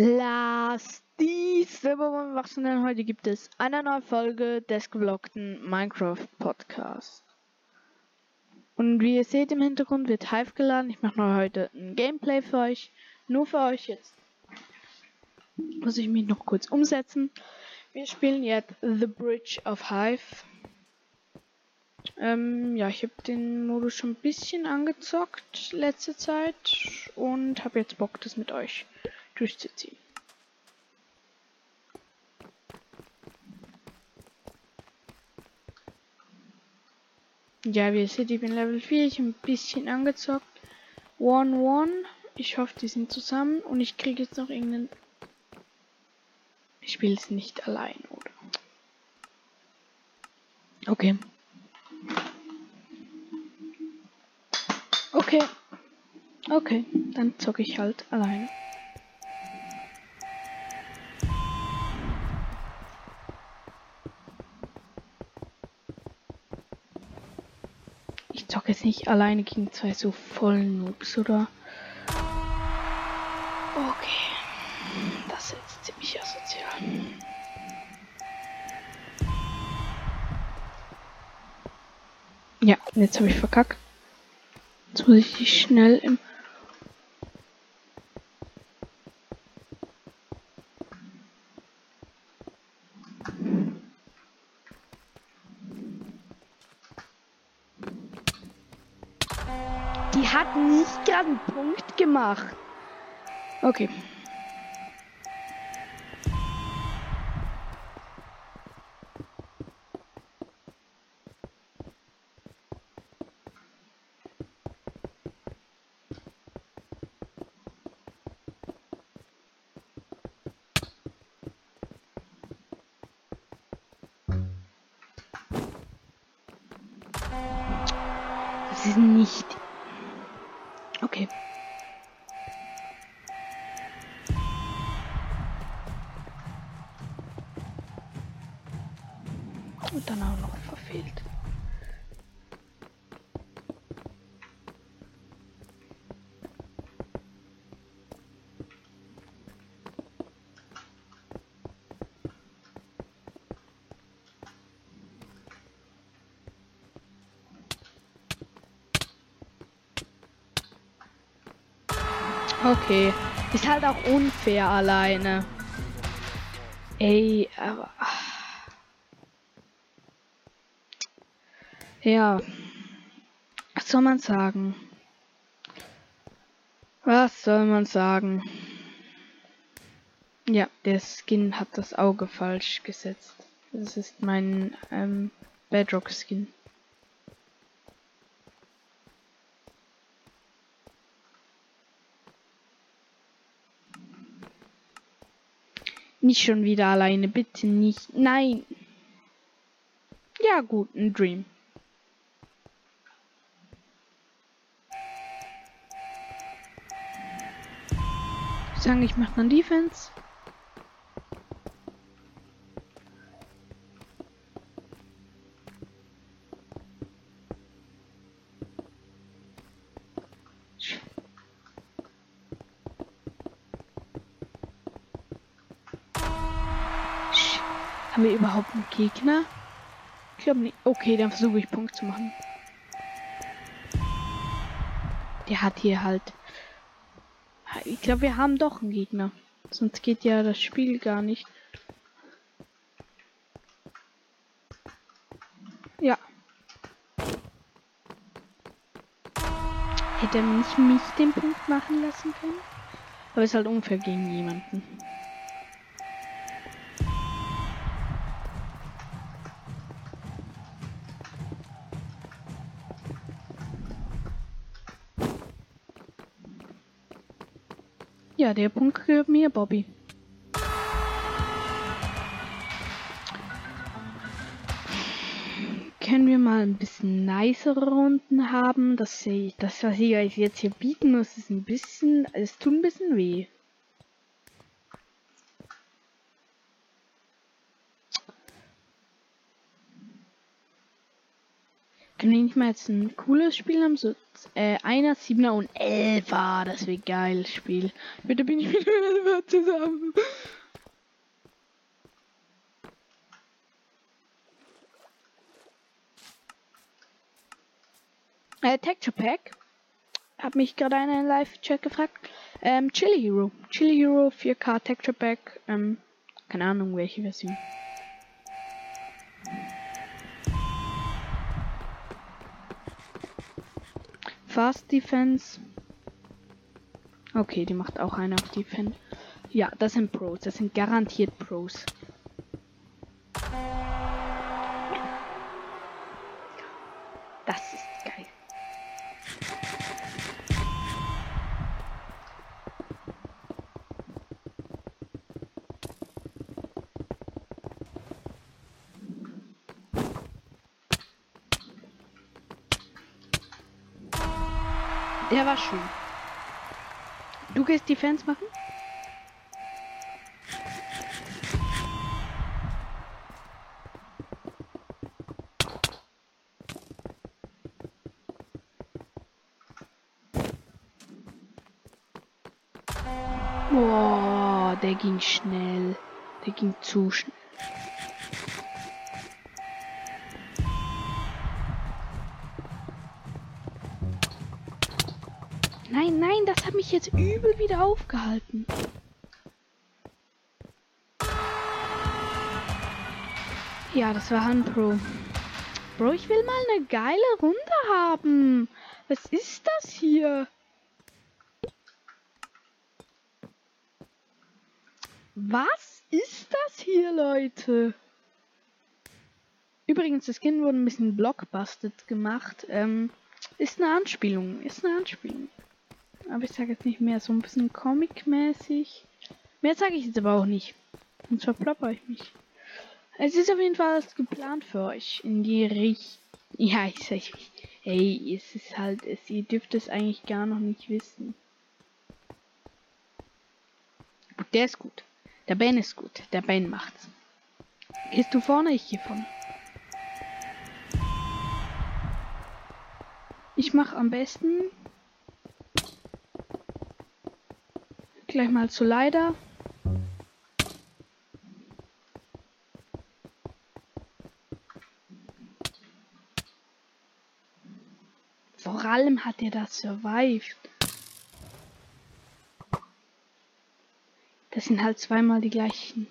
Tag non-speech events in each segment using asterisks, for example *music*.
Last dies Wachsenden. Heute gibt es eine neue Folge des geblockten Minecraft Podcast. Und wie ihr seht im Hintergrund wird Hive geladen. Ich mache heute ein Gameplay für euch. Nur für euch jetzt. Muss ich mich noch kurz umsetzen. Wir spielen jetzt The Bridge of Hive. Ähm, ja, ich habe den Modus schon ein bisschen angezockt letzte Zeit und habe jetzt Bock, das mit euch durchzuziehen. Ja, wie ihr seht, ich bin Level 4, ich ein bisschen angezockt. One One. Ich hoffe, die sind zusammen und ich kriege jetzt noch irgendeinen. Ich spiele es nicht allein, oder? Okay. Okay. Okay, dann zocke ich halt alleine. Ich zocke jetzt nicht alleine gegen zwei so vollen Noobs, oder? Okay. Das ist jetzt ziemlich asozial. Ja, jetzt habe ich verkackt. Jetzt muss ich die schnell im Die hat nicht gerade einen Punkt gemacht. Okay. Okay. Ist halt auch unfair alleine. Ey, aber. Ja. Was soll man sagen? Was soll man sagen? Ja, der Skin hat das Auge falsch gesetzt. Das ist mein ähm, Bedrock-Skin. Nicht schon wieder alleine, bitte nicht. Nein. Ja gut, ein Dream. Ich sagen, ich mache dann Defense. Haben wir überhaupt einen Gegner? Ich glaube nicht. Okay, dann versuche ich Punkt zu machen. Der hat hier halt. Ich glaube, wir haben doch einen Gegner. Sonst geht ja das Spiel gar nicht. Ja. Hätte er nicht mich den Punkt machen lassen können? Aber ist halt unfair gegen jemanden. Ja, der Punkt gehört mir, Bobby. Können wir mal ein bisschen nicere Runden haben? Das, das was ich euch jetzt hier bieten muss, ist ein bisschen, es tut ein bisschen weh. Kann ich nicht mal jetzt ein cooles Spiel haben? So äh, einer, siebener und elfer. Das wäre geil, Spiel. Bitte bin ich mit *laughs* elfer zusammen. Äh, Texture Pack. Hat mich gerade einer in Live-Chat gefragt. Ähm, Chili Hero. Chili Hero 4K Texture Pack. Ähm, keine Ahnung welche Version. Fast Defense. Okay, die macht auch eine auf Defense. Ja, das sind Pros. Das sind garantiert Pros. Das ist geil. Der war schön. Du gehst Defense machen? Boah, der ging schnell. Der ging zu schnell. Nein, das hat mich jetzt übel wieder aufgehalten. Ja, das war Han Pro. Bro, ich will mal eine geile Runde haben. Was ist das hier? Was ist das hier, Leute? Übrigens, das Skin wurde ein bisschen blockbusted gemacht. Ähm, ist eine Anspielung. Ist eine Anspielung. Aber ich sage jetzt nicht mehr. So ein bisschen Comic-mäßig. Mehr sage ich jetzt aber auch nicht. Sonst verplopper ich mich. Es ist auf jeden Fall geplant für euch. In die Richtung. Ja, ich sag, ey, es ist halt, es, ihr dürft es eigentlich gar noch nicht wissen. Der ist gut. Der Ben ist gut. Der Ben macht's. Gehst du vorne? Ich gehe vorne. Ich mache am besten gleich mal zu leider. Vor allem hat er das survived. Das sind halt zweimal die gleichen.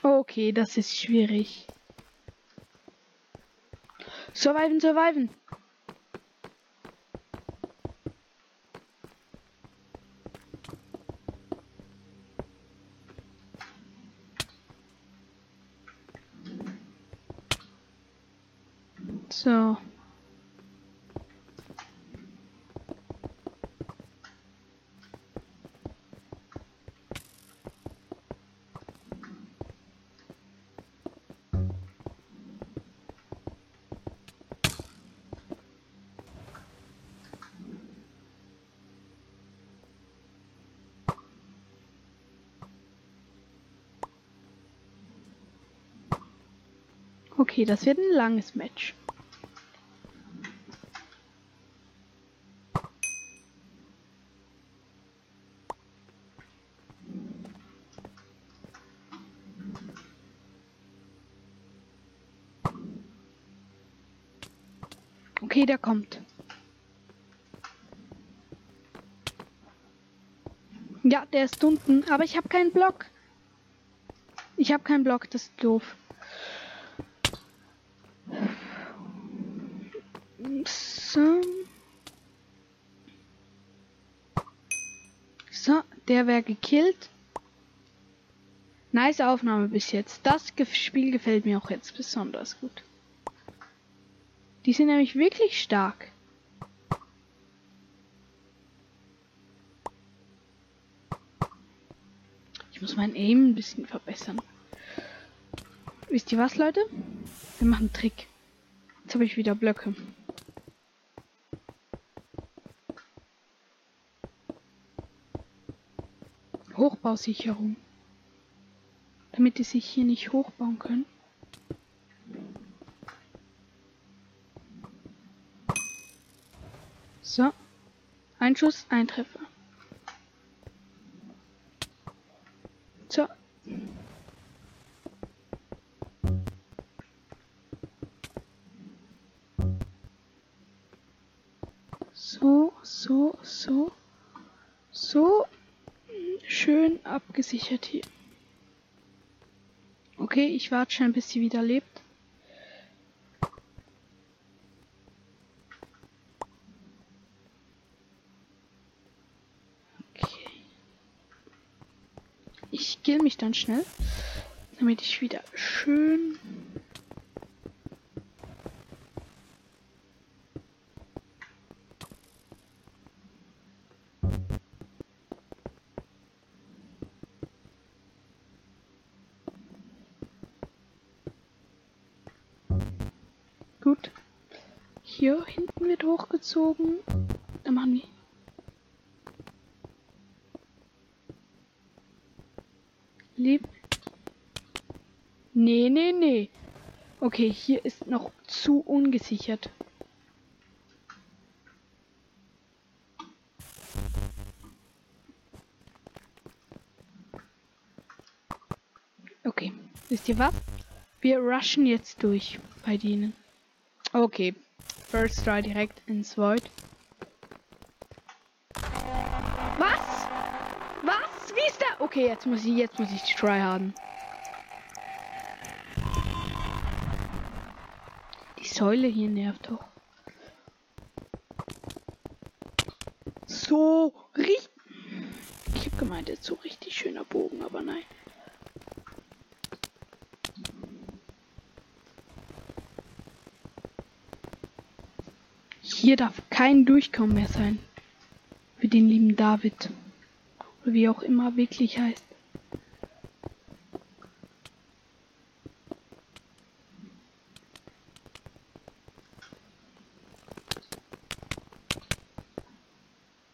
Okay, das ist schwierig. Surviven, surviven. So. Okay, das wird ein langes Match. Okay, der kommt. Ja, der ist unten, aber ich habe keinen Block. Ich habe keinen Block, das ist doof. So. So, der wäre gekillt. Nice Aufnahme bis jetzt. Das Spiel gefällt mir auch jetzt besonders gut. Die sind nämlich wirklich stark. Ich muss mein Aim ein bisschen verbessern. Wisst ihr was, Leute? Wir machen einen Trick. Jetzt habe ich wieder Blöcke. Hochbausicherung. damit die sich hier nicht hochbauen können. So. Ein Schuss, ein Treffer. Abgesichert hier. Okay, ich warte schon, bis sie wieder lebt. Okay. Ich kill mich dann schnell, damit ich wieder schön hochgezogen. Dann machen wir. Leb. Nee, nee, nee. Okay, hier ist noch zu ungesichert. Okay, wisst ihr was? Wir rushen jetzt durch bei denen. Okay, first try direkt ins Void. Was? Was? Wie ist der? Okay, jetzt muss ich, jetzt muss ich die Try haben. Die Säule hier nervt doch. So richtig. Ich hab gemeint, jetzt so richtig schöner Bogen, aber nein. Hier darf kein Durchkommen mehr sein. Für den lieben David. Oder wie auch immer wirklich heißt.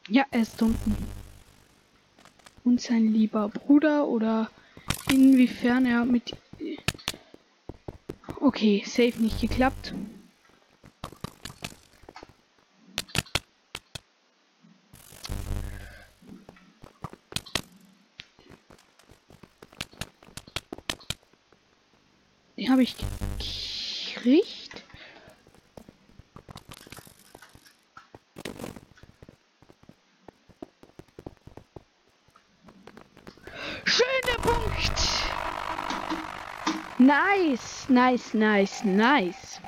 Ja, er ist unten. Und sein lieber Bruder oder inwiefern er mit... Okay, safe nicht geklappt. Nice, nice, nice, nice.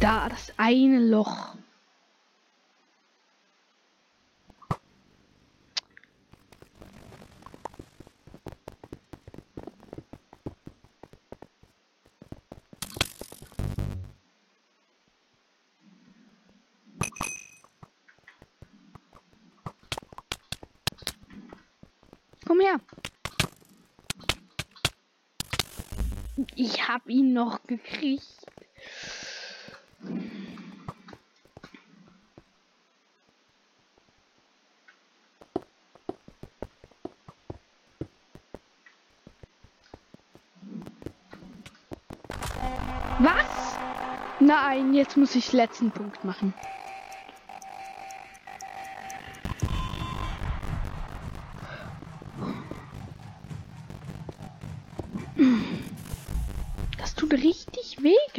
Da? Das eine Loch. Komm her. Ich hab ihn noch gekriegt. Was? Nein, jetzt muss ich letzten Punkt machen.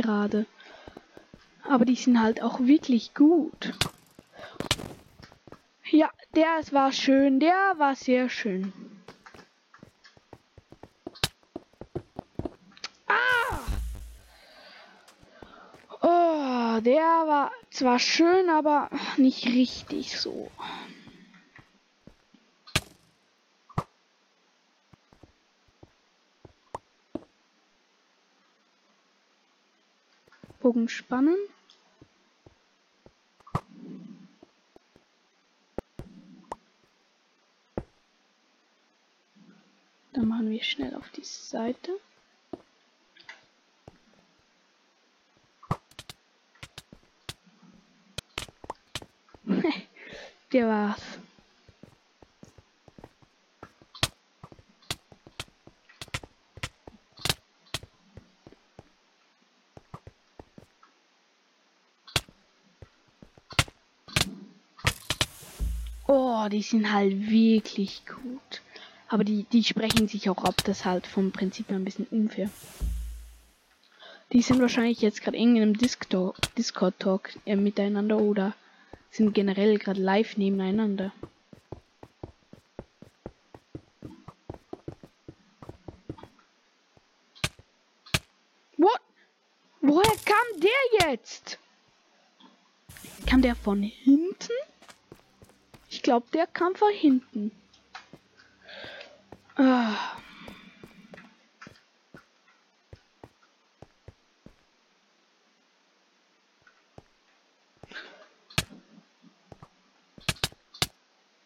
Gerade. Aber die sind halt auch wirklich gut. Ja, der war schön. Der war sehr schön. Ah! Oh, der war zwar schön, aber nicht richtig so. Bogen spannen. Dann machen wir schnell auf die Seite. *laughs* Der war's. Die sind halt wirklich gut. Aber die, die sprechen sich auch ab. Das ist halt vom Prinzip ein bisschen unfair. Die sind wahrscheinlich jetzt gerade in einem Discord-Talk äh, miteinander oder sind generell gerade live nebeneinander. What? Woher kam der jetzt? Kam der von hinten? Glaube, der kam von hinten. Ah.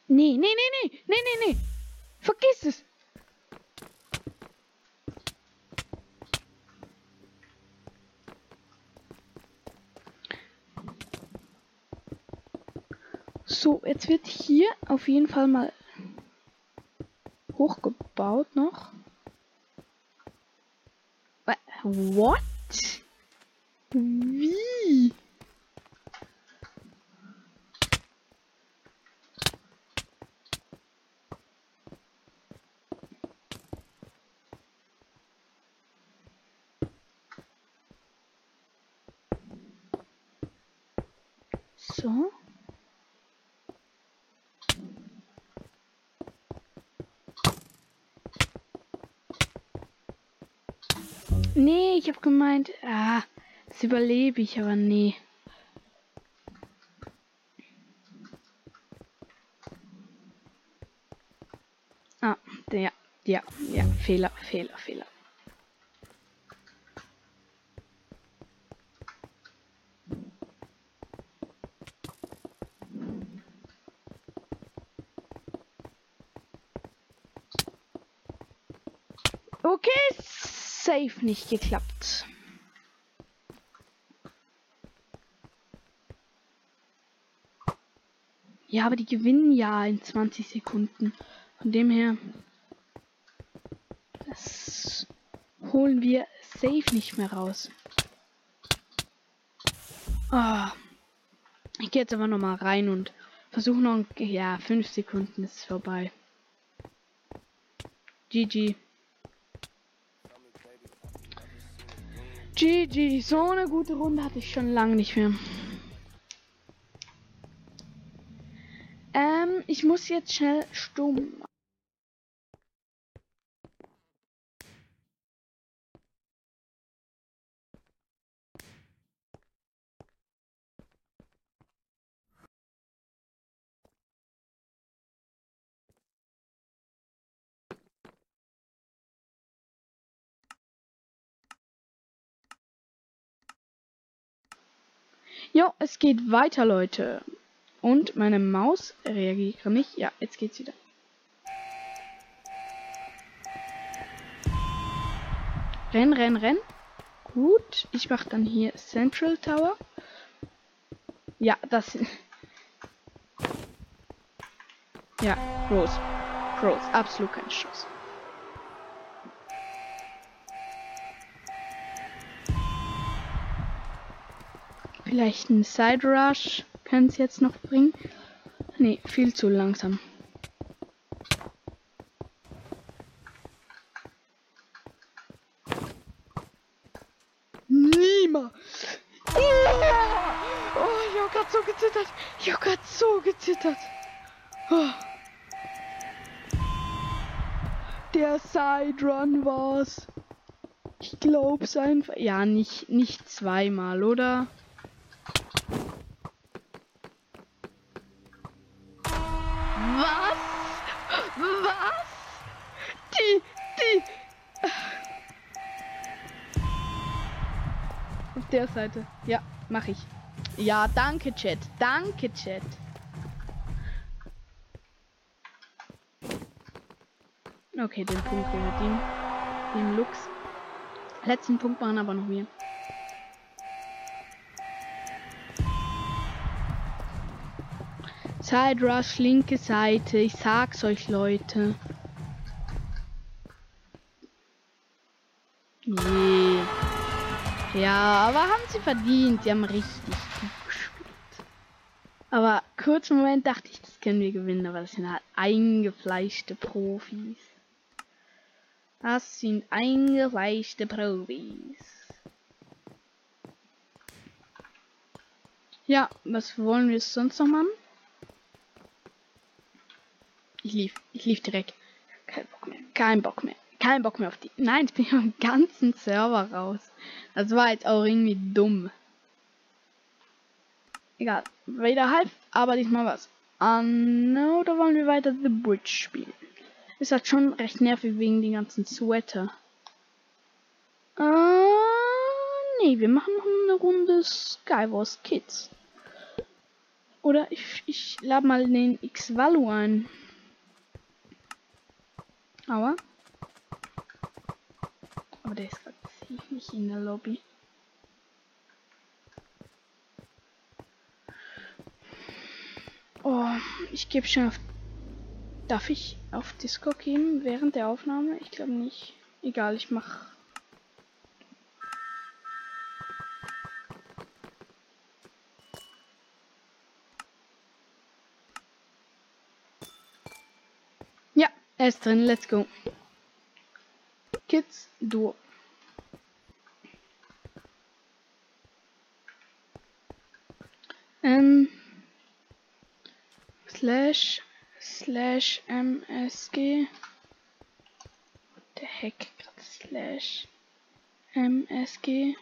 Nee, nee, nee, nee, nee, nee, nee. Vergiss es. So, jetzt wird hier auf jeden Fall mal hochgebaut noch. What? Wie? So. Nee, ich habe gemeint, ah, das überlebe ich, aber nee. Ah, der, ja, ja, Fehler, Fehler, Fehler. Okay, safe nicht geklappt. Ja, aber die gewinnen ja in 20 Sekunden. Von dem her, das holen wir safe nicht mehr raus. Oh. Ich gehe jetzt aber noch mal rein und versuche noch, ja, 5 Sekunden ist vorbei. GG. GG, so eine gute Runde hatte ich schon lange nicht mehr. Ähm, ich muss jetzt schnell stumm. Jo, es geht weiter, Leute. Und meine Maus reagiert nicht. Ja, jetzt geht's wieder. Renn, renn, renn. Gut, ich mache dann hier Central Tower. Ja, das. *laughs* Ja, groß. Groß. Absolut kein Schuss. Vielleicht ein Side Rush können es jetzt noch bringen. Nee, viel zu langsam. Niemals. Oh, oh ich hab grad so gezittert. Ich hab grad so gezittert. Oh. Der Side Run war's. Ich glaub's einfach. Ja, nicht, nicht zweimal, oder? Der Seite. Ja, mache ich. Ja, danke, Chat. Danke, Chat. Okay, den Punkt gehört ihm. Dem Lux. Letzten Punkt waren aber noch wir. Side Rush, linke Seite. Ich sag's euch, Leute. Nee. Ja, aber haben sie verdient. Die haben richtig gut gespielt. Aber kurzen Moment dachte ich, das können wir gewinnen, aber das sind halt eingefleischte Profis. Das sind eingefleischte Profis. Ja, was wollen wir sonst noch machen? Ich lief, ich lief direkt. Kein Bock mehr, kein Bock mehr, kein Bock mehr auf die. Nein, ich bin vom ganzen Server raus. Das war jetzt auch irgendwie dumm. Egal, wieder halb, aber diesmal was. An uh, oder wollen wir weiter The Bridge spielen? Ist halt schon recht nervig wegen den ganzen Sweater. Äh, nee, wir machen noch eine Runde Skywars Kids. Oder ich, ich lade mal den X-Valu ein. Aber. Aber der ist gerade nicht in der Lobby. Oh, ich gebe schon auf. Darf ich auf Discord gehen während der Aufnahme? Ich glaube nicht. Egal, ich mach. Ja, er ist drin. Let's go. Kids Duo. Slash slash msg. What the heck? Slash msg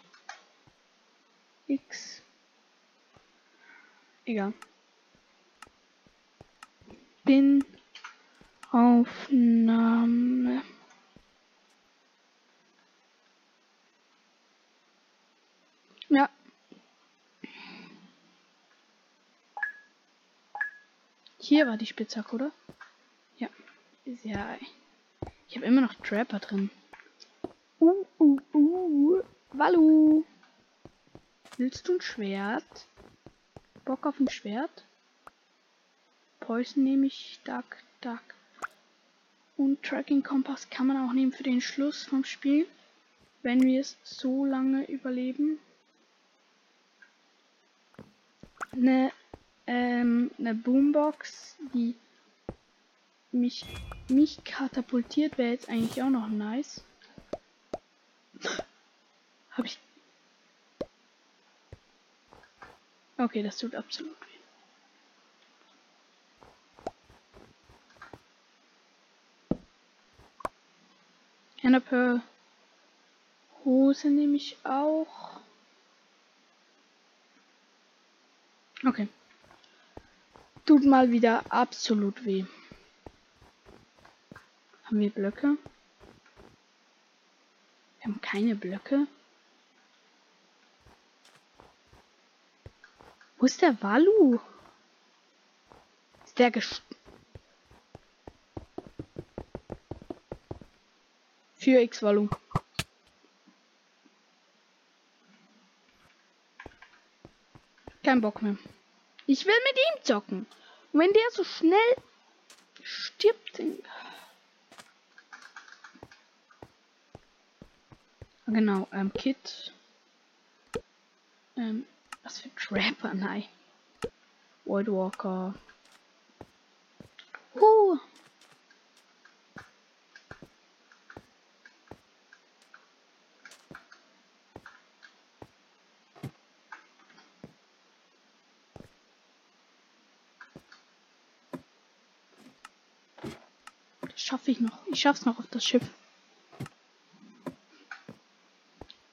x. Egal. Bin Aufnahme. Ja. Hier war die Spitzhacke, oder? Ja. Ja. Ich habe immer noch Trapper drin. Uh, uh, uh. Walu. Willst du ein Schwert? Bock auf ein Schwert? Poison nehme ich. Duck, Duck. Und Tracking Kompass kann man auch nehmen für den Schluss vom Spiel. Wenn wir es so lange überleben. Eine, ähm, eine Boombox, die mich, mich katapultiert, wäre jetzt eigentlich auch noch nice. *laughs* Hab ich. Okay, das tut absolut weh. Hennepel. Hose nehme ich auch. Okay. Tut mal wieder absolut weh. Haben wir Blöcke? Wir haben keine Blöcke. Wo ist der Walu? Ist der gest Für X-Walu. Kein Bock mehr. Ich will mit ihm zocken. Und wenn der so schnell stirbt. Genau, ähm, Kit. Ähm, was für Trapper, nein. Void Walker. Uh. Das schaffe ich schaff's noch auf das Schiff.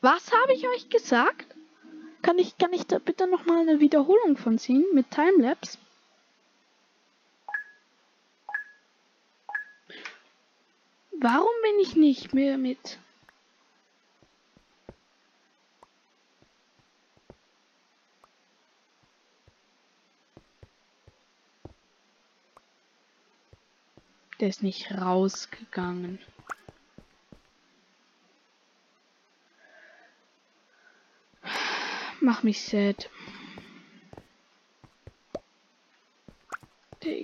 Was habe ich euch gesagt? Kann ich, kann ich da bitte noch mal eine Wiederholung von ziehen mit Timelapse? Warum bin ich nicht mehr mit? Der ist nicht rausgegangen. Mach mich sad.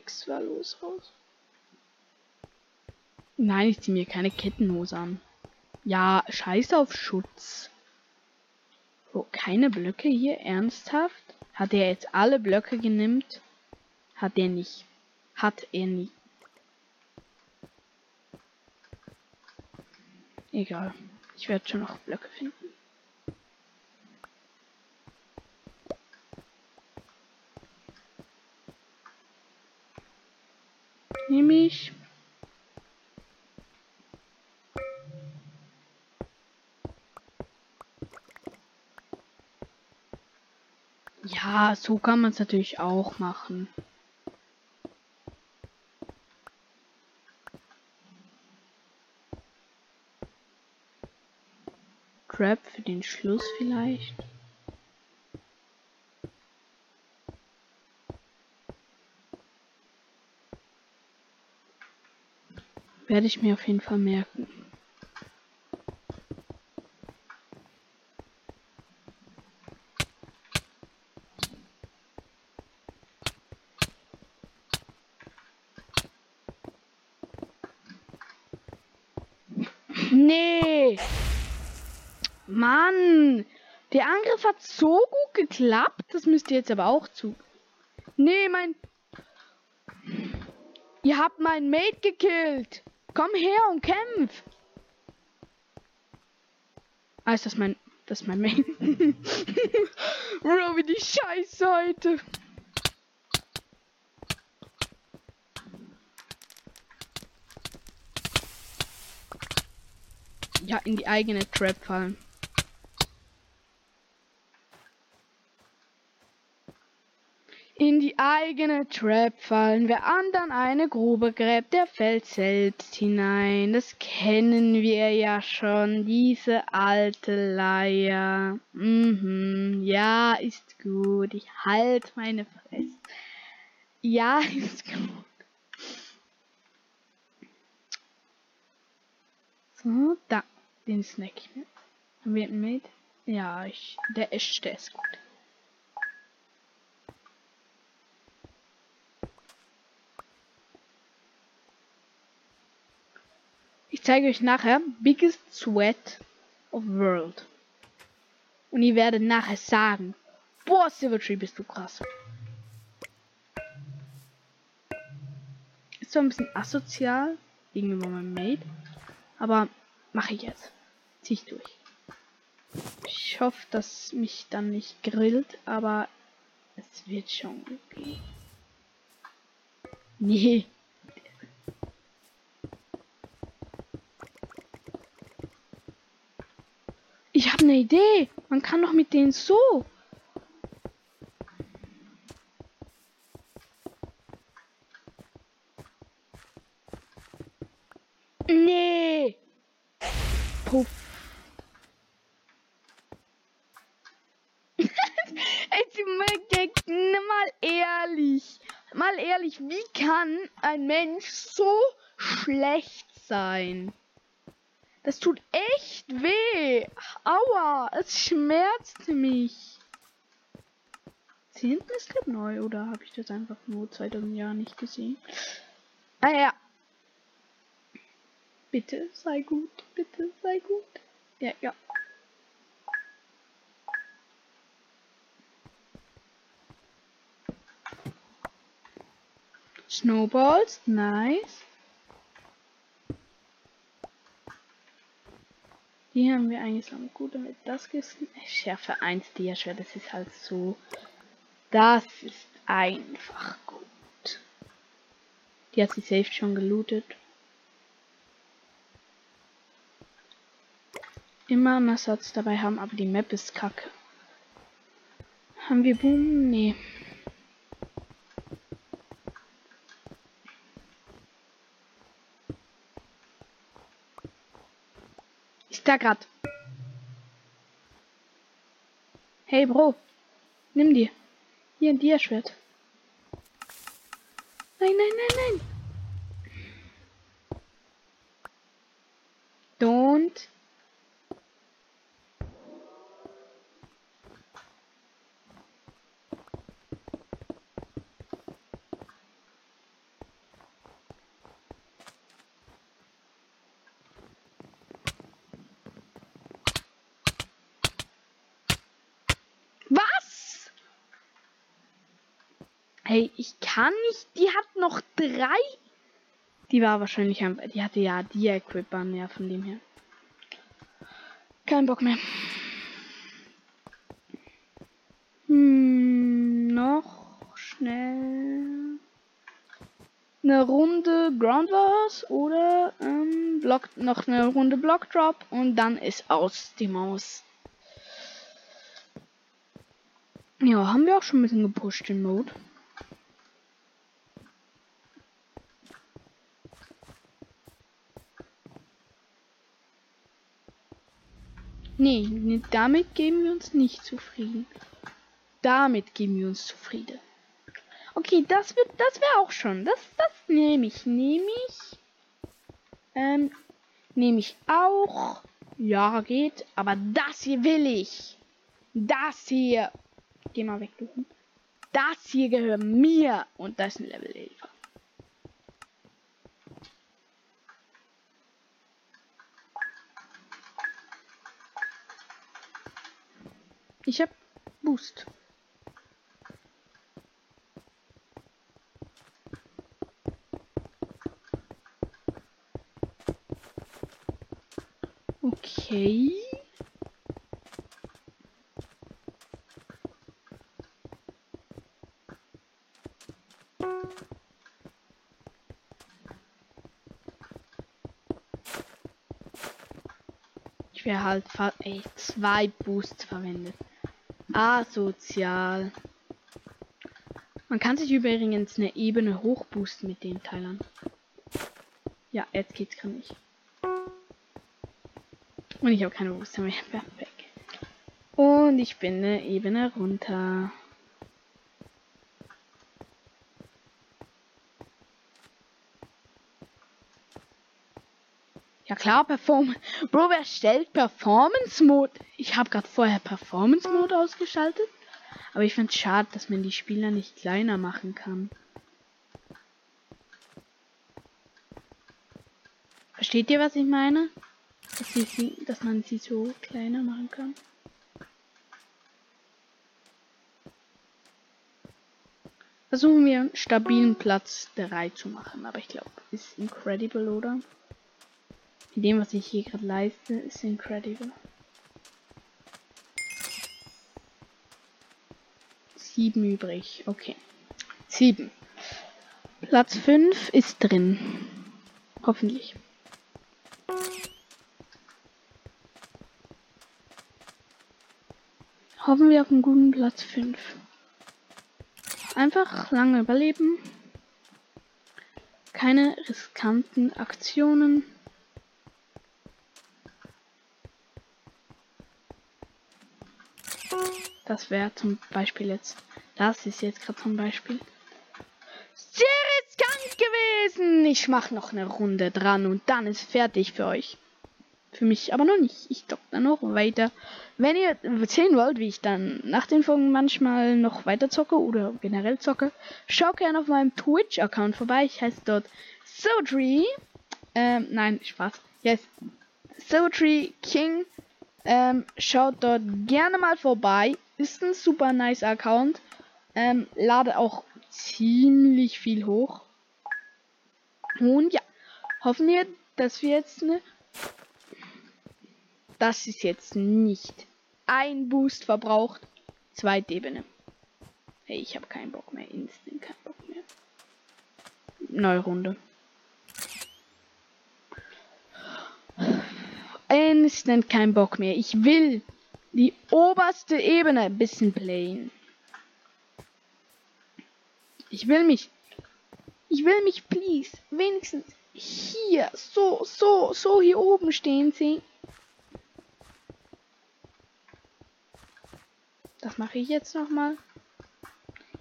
nix war los raus. Nein, ich zieh mir keine Kettenhose an. Ja, scheiß auf Schutz. Oh, keine Blöcke hier? Ernsthaft? Hat er jetzt alle Blöcke genimmt? Hat er nicht. Hat er nicht. Egal. Ich werde schon noch Blöcke finden. Nehme ich. Ja, so kann man es natürlich auch machen. Trap für den Schluss vielleicht. Werde ich mir auf jeden Fall merken. Nee. Mann. Der Angriff hat so gut geklappt. Das müsst ihr jetzt aber auch zu. Nee, mein. Ihr habt meinen Mate gekillt. Komm her und kämpf. Ah, ist das mein. Das ist mein Mate. *laughs* Bro, wie die Scheiße heute. Ja, in die eigene Trap fallen. in die eigene Trap fallen. Wer anderen eine Grube gräbt, der fällt selbst hinein. Das kennen wir ja schon, diese alte Leier. Mhm, ja, ist gut. Ich halt meine Fresse. Ja, *laughs* ist gut. So, da. Den snack. Haben mit? Ja, ich, der ist, der ist gut. Zeige euch nachher Biggest Sweat of World. Und ihr werdet nachher sagen, boah, Silvertree, bist du krass. Ist zwar ein bisschen asozial gegenüber meinem Mate, aber mache ich jetzt. Zieh ich durch. Ich hoffe, dass mich dann nicht grillt, aber es wird schon okay. *laughs* Nee, eine Idee. Man kann doch mit denen so. Nee. Puff. *laughs* Mal ehrlich. Mal ehrlich, wie kann ein Mensch so schlecht sein? Das tut echt weh. Aua, es schmerzt mich. Das hinten ist glaube neu oder habe ich das einfach nur 2000 Jahre nicht gesehen? Ah ja. Bitte sei gut, bitte sei gut. Ja, ja. Snowballs, nice. Die haben wir eigentlich so gut damit das Kisten. Schärfe 1 Dia-Schwert, das ist halt so. Das ist einfach gut. Die hat sie safe schon gelootet. Immer einen Ersatz dabei haben, aber die Map ist kacke. Haben wir Boom? Nee. Da grad. Hey Bro, nimm dir. Hier ein Dia-Schwert. Nein, nein, nein, nein. Hey, ich kann nicht. Die hat noch drei. Die war wahrscheinlich einfach. Die hatte ja die Equipment, ja, von dem her. Kein Bock mehr. Hm, noch schnell eine Runde Ground Wars oder ähm, Block, noch eine Runde Block Drop und dann ist aus die Maus. Ja, haben wir auch schon ein bisschen gepusht den Mode. Nee, damit geben wir uns nicht zufrieden. Damit geben wir uns zufrieden. Okay, das wird, das wäre auch schon. Das, das nehme ich, nehme ich. Ähm, nehme ich auch. Ja, geht. Aber das hier will ich. Das hier. Geh mal weg, du. Das hier gehört mir. Und das ist ein Level 11. Ich hab Boost. Okay. Ich wäre halt ey, zwei Boosts verwendet. Asozial. Man kann sich übrigens eine Ebene hochboosten mit den Teilern. Ja, jetzt geht's gar nicht. Und ich habe keine Booster mehr. Perfekt. Und ich bin eine Ebene runter. Klar, Perform. Bro, wer stellt Performance Mode? Ich habe gerade vorher Performance Mode ausgeschaltet. Aber ich finde es schade, dass man die Spieler nicht kleiner machen kann. Versteht ihr, was ich meine? dass, sie, dass man sie so kleiner machen kann. Versuchen wir einen stabilen Platz 3 zu machen, aber ich glaube, ist incredible, oder? In dem, was ich hier gerade leiste, ist incredible. Sieben übrig, okay. Sieben. Platz 5 ist drin. Hoffentlich. Hoffen wir auf einen guten Platz 5. Einfach lange überleben. Keine riskanten Aktionen. Das wäre zum Beispiel jetzt. Das ist jetzt gerade zum Beispiel. Sehr riskant gewesen. Ich mache noch eine Runde dran und dann ist fertig für euch. Für mich aber noch nicht. Ich dock dann noch weiter. Wenn ihr sehen wollt, wie ich dann nach den Folgen manchmal noch weiter zocke oder generell zocke, schaut gerne auf meinem Twitch-Account vorbei. Ich heiße dort Sotree. Ähm, nein, Spaß. Yes. Sotree King. Ähm, schaut dort gerne mal vorbei. Ist ein super nice Account. Ähm, lade auch ziemlich viel hoch. Und ja, hoffen wir, dass wir jetzt eine das ist jetzt nicht ein Boost verbraucht. Zweite Ebene. Hey, ich habe keinen Bock mehr. Instant keinen Bock mehr. Neue Runde. Instant kein Bock mehr. Ich will die oberste Ebene ein bisschen playen. Ich will mich. Ich will mich, please, wenigstens hier, so, so, so hier oben stehen sehen. Das mache ich jetzt nochmal.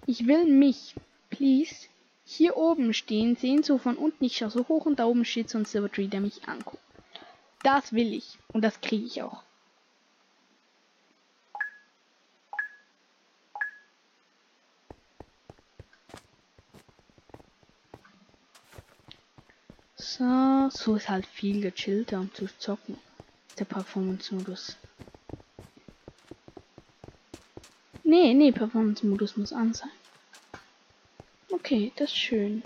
Ich will mich, please, hier oben stehen sehen, so von unten. Ich schaue so hoch und da oben steht so ein Silver Tree, der mich anguckt. Das will ich. Und das kriege ich auch. So, so ist halt viel gechillter, um zu zocken. Der Performance-Modus. Nee, nee, Performance-Modus muss an sein. Okay, das ist schön.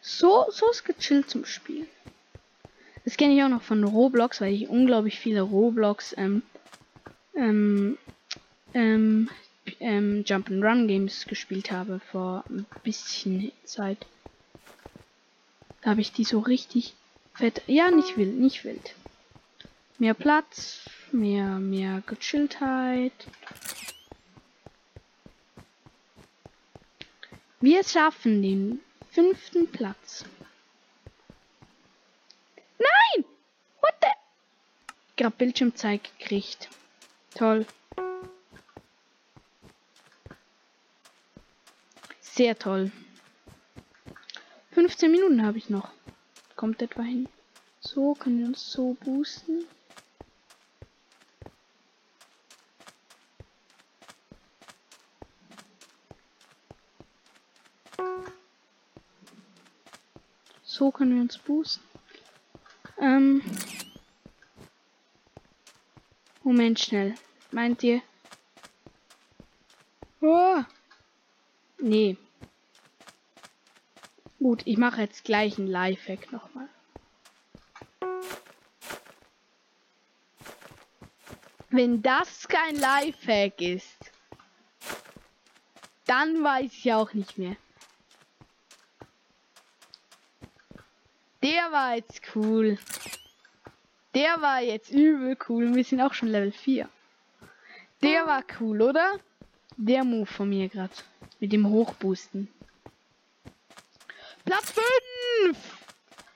So, so ist gechillt zum Spielen. Das kenne ich auch noch von Roblox, weil ich unglaublich viele Roblox ähm, ähm, ähm, ähm, Jump'n'Run Games gespielt habe vor ein bisschen Zeit. Da habe ich die so richtig fett. Ja, nicht wild, nicht wild. Mehr Platz, mehr, mehr Gechilltheit. Wir schaffen den fünften Platz. Nein! What the? Gerade Bildschirmzeit gekriegt. Toll. Sehr toll. 15 Minuten habe ich noch. Kommt etwa hin. So, können wir uns so boosten. So können wir uns boosten. Ähm. Moment schnell. Meint ihr? Oh. Nee. Gut, ich mache jetzt gleich ein Lifehack nochmal. Wenn das kein Lifehack ist, dann weiß ich auch nicht mehr. Der war jetzt cool. Der war jetzt übel cool. Wir sind auch schon Level 4. Der war cool, oder? Der Move von mir gerade. Mit dem Hochboosten. Platz 5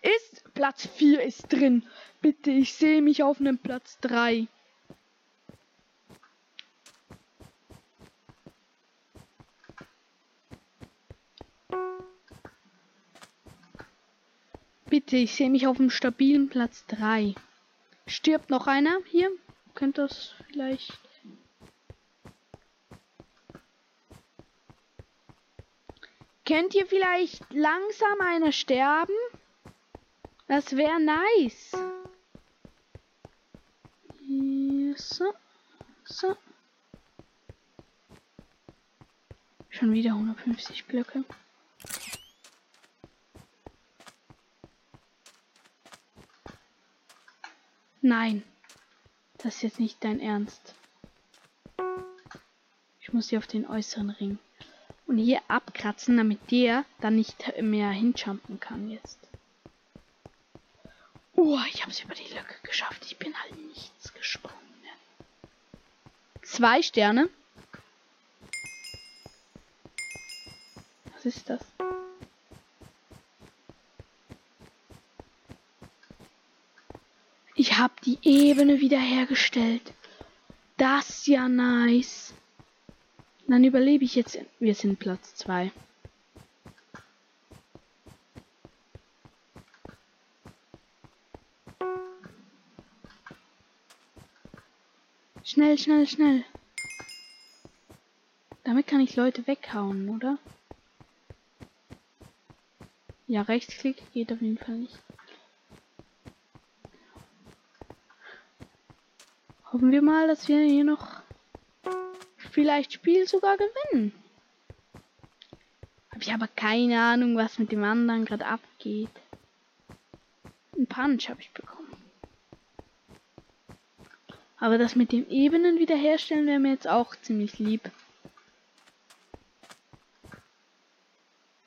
ist Platz 4 ist drin. Bitte, ich sehe mich auf einem Platz 3. Bitte, ich sehe mich auf einem stabilen Platz 3. Stirbt noch einer hier? Könnte das vielleicht Könnt ihr vielleicht langsam einer sterben? Das wäre nice. So. So. Schon wieder 150 Blöcke. Nein. Das ist jetzt nicht dein Ernst. Ich muss hier auf den äußeren Ring und hier abkratzen, damit der dann nicht mehr hinjumpen kann jetzt. Oh, ich habe es über die Lücke geschafft. Ich bin halt nichts gesprungen. Zwei Sterne. Was ist das? Ich habe die Ebene wiederhergestellt. Das ist ja nice. Dann überlebe ich jetzt. Wir sind Platz 2. Schnell, schnell, schnell. Damit kann ich Leute weghauen, oder? Ja, Rechtsklick geht auf jeden Fall nicht. Hoffen wir mal, dass wir hier noch vielleicht Spiel sogar gewinnen. Hab ich aber keine Ahnung, was mit dem anderen gerade abgeht. Ein Punch habe ich bekommen. Aber das mit dem Ebenen wiederherstellen wäre mir jetzt auch ziemlich lieb.